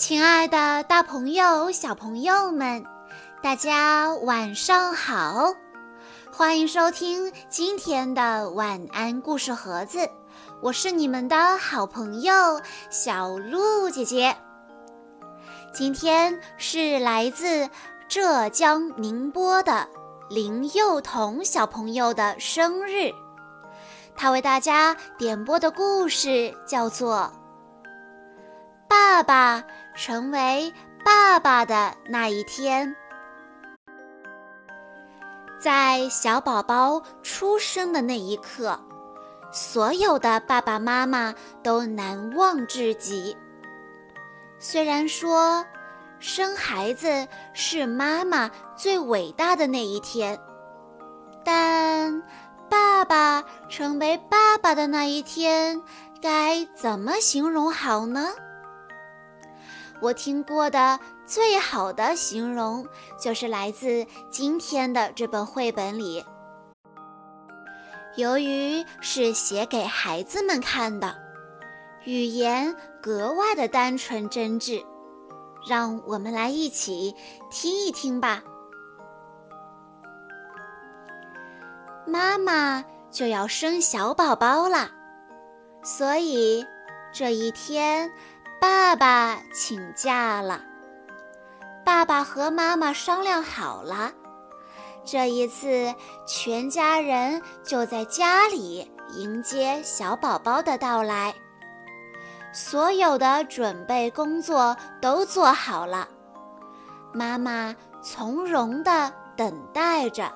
亲爱的，大朋友、小朋友们，大家晚上好！欢迎收听今天的晚安故事盒子，我是你们的好朋友小鹿姐姐。今天是来自浙江宁波的林幼彤小朋友的生日，他为大家点播的故事叫做《爸爸成为爸爸的那一天》。在小宝宝出生的那一刻，所有的爸爸妈妈都难忘至极。虽然说生孩子是妈妈最伟大的那一天，但爸爸成为爸爸的那一天，该怎么形容好呢？我听过的最好的形容，就是来自今天的这本绘本里。由于是写给孩子们看的，语言格外的单纯真挚，让我们来一起听一听吧。妈妈就要生小宝宝了，所以这一天。爸爸请假了，爸爸和妈妈商量好了，这一次全家人就在家里迎接小宝宝的到来。所有的准备工作都做好了，妈妈从容地等待着，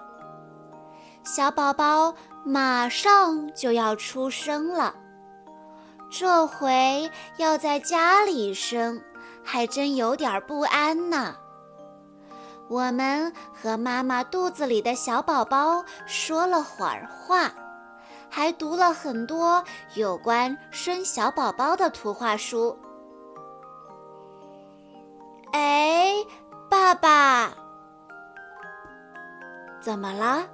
小宝宝马上就要出生了。这回要在家里生，还真有点不安呢。我们和妈妈肚子里的小宝宝说了会儿话，还读了很多有关生小宝宝的图画书。哎，爸爸，怎么了？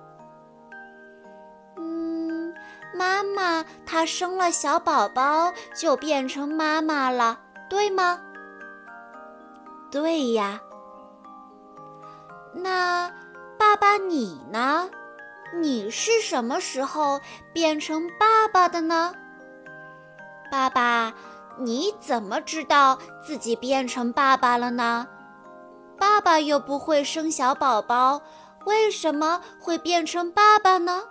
妈妈，她生了小宝宝就变成妈妈了，对吗？对呀。那爸爸你呢？你是什么时候变成爸爸的呢？爸爸，你怎么知道自己变成爸爸了呢？爸爸又不会生小宝宝，为什么会变成爸爸呢？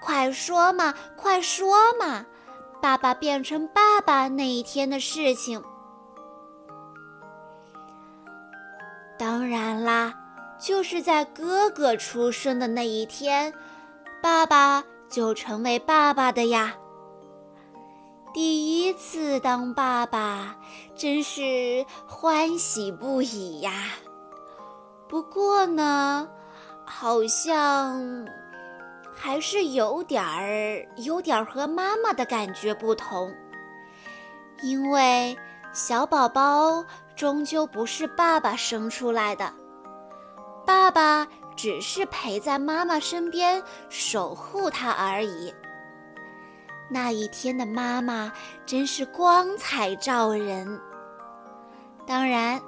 快说嘛，快说嘛！爸爸变成爸爸那一天的事情。当然啦，就是在哥哥出生的那一天，爸爸就成为爸爸的呀。第一次当爸爸，真是欢喜不已呀。不过呢，好像……还是有点儿，有点儿和妈妈的感觉不同，因为小宝宝终究不是爸爸生出来的，爸爸只是陪在妈妈身边守护她而已。那一天的妈妈真是光彩照人，当然，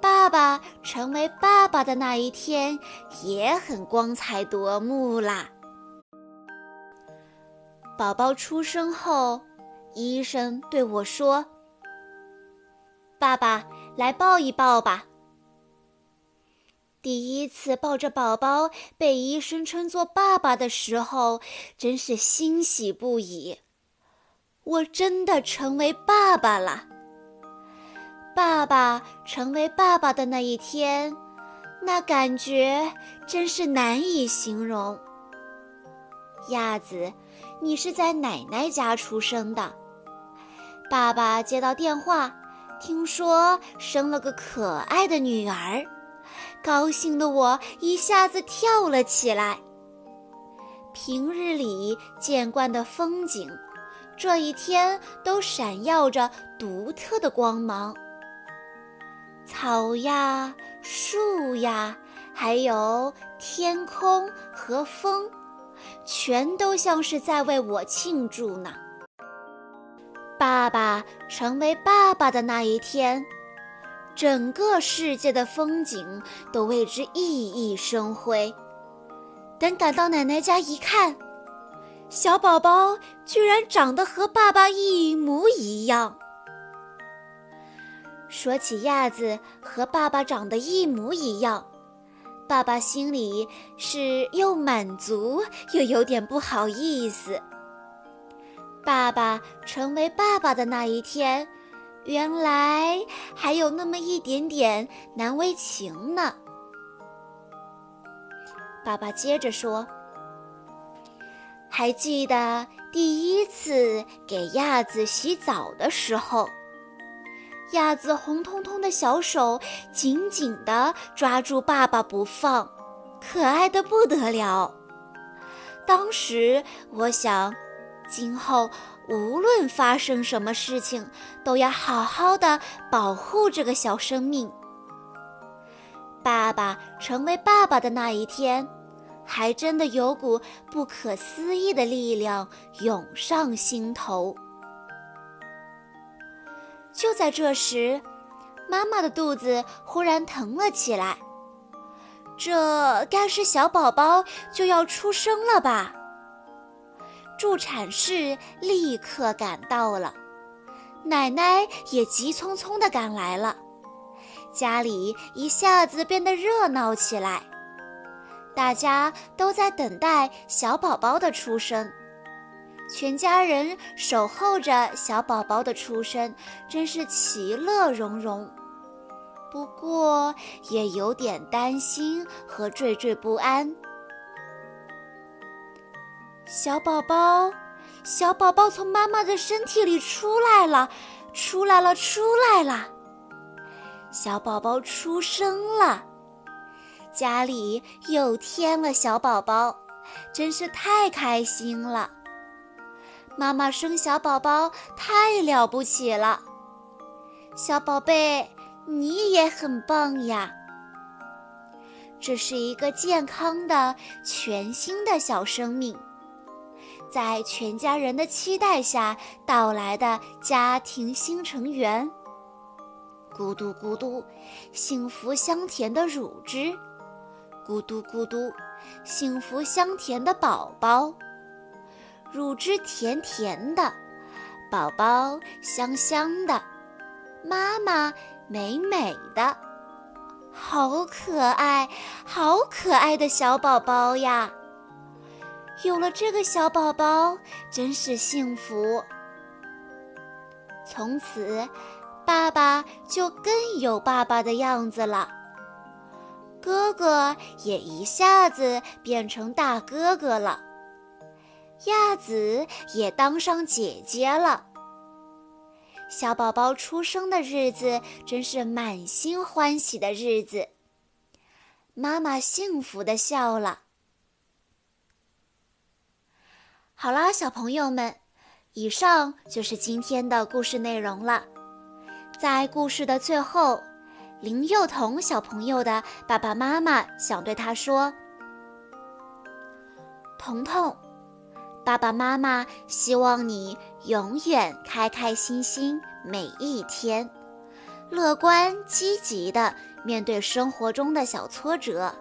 爸爸成为爸爸的那一天也很光彩夺目啦。宝宝出生后，医生对我说：“爸爸，来抱一抱吧。”第一次抱着宝宝被医生称作爸爸的时候，真是欣喜不已。我真的成为爸爸了。爸爸成为爸爸的那一天，那感觉真是难以形容。鸭子。你是在奶奶家出生的，爸爸接到电话，听说生了个可爱的女儿，高兴的我一下子跳了起来。平日里见惯的风景，这一天都闪耀着独特的光芒。草呀，树呀，还有天空和风。全都像是在为我庆祝呢。爸爸成为爸爸的那一天，整个世界的风景都为之熠熠生辉。等赶到奶奶家一看，小宝宝居然长得和爸爸一模一样。说起亚子和爸爸长得一模一样，爸爸心里是又满足又有点不好意思。爸爸成为爸爸的那一天，原来还有那么一点点难为情呢。爸爸接着说：“还记得第一次给亚子洗澡的时候，亚子红彤彤的小手紧紧地抓住爸爸不放，可爱的不得了。当时我想，今后无论发生什么事情，都要好好的保护这个小生命。”爸爸成为爸爸的那一天，还真的有股不可思议的力量涌上心头。就在这时，妈妈的肚子忽然疼了起来，这该是小宝宝就要出生了吧？助产士立刻赶到了，奶奶也急匆匆地赶来了。家里一下子变得热闹起来，大家都在等待小宝宝的出生，全家人守候着小宝宝的出生，真是其乐融融。不过也有点担心和惴惴不安。小宝宝，小宝宝从妈妈的身体里出来了，出来了，出来了。小宝宝出生了，家里又添了小宝宝，真是太开心了。妈妈生小宝宝太了不起了，小宝贝，你也很棒呀。这是一个健康的、全新的小生命，在全家人的期待下到来的家庭新成员。咕嘟咕嘟，幸福香甜的乳汁；咕嘟咕嘟，幸福香甜的宝宝。乳汁甜甜的，宝宝香香的，妈妈美美的，好可爱，好可爱的小宝宝呀！有了这个小宝宝，真是幸福。从此。爸爸就更有爸爸的样子了，哥哥也一下子变成大哥哥了，亚子也当上姐姐了。小宝宝出生的日子真是满心欢喜的日子，妈妈幸福的笑了。好啦，小朋友们，以上就是今天的故事内容了。在故事的最后，林幼彤小朋友的爸爸妈妈想对他说：“彤彤，爸爸妈妈希望你永远开开心心每一天，乐观积极的面对生活中的小挫折，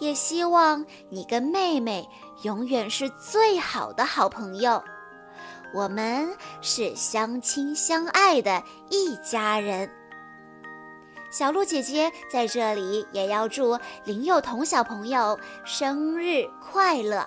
也希望你跟妹妹永远是最好的好朋友。”我们是相亲相爱的一家人。小鹿姐姐在这里也要祝林幼彤小朋友生日快乐。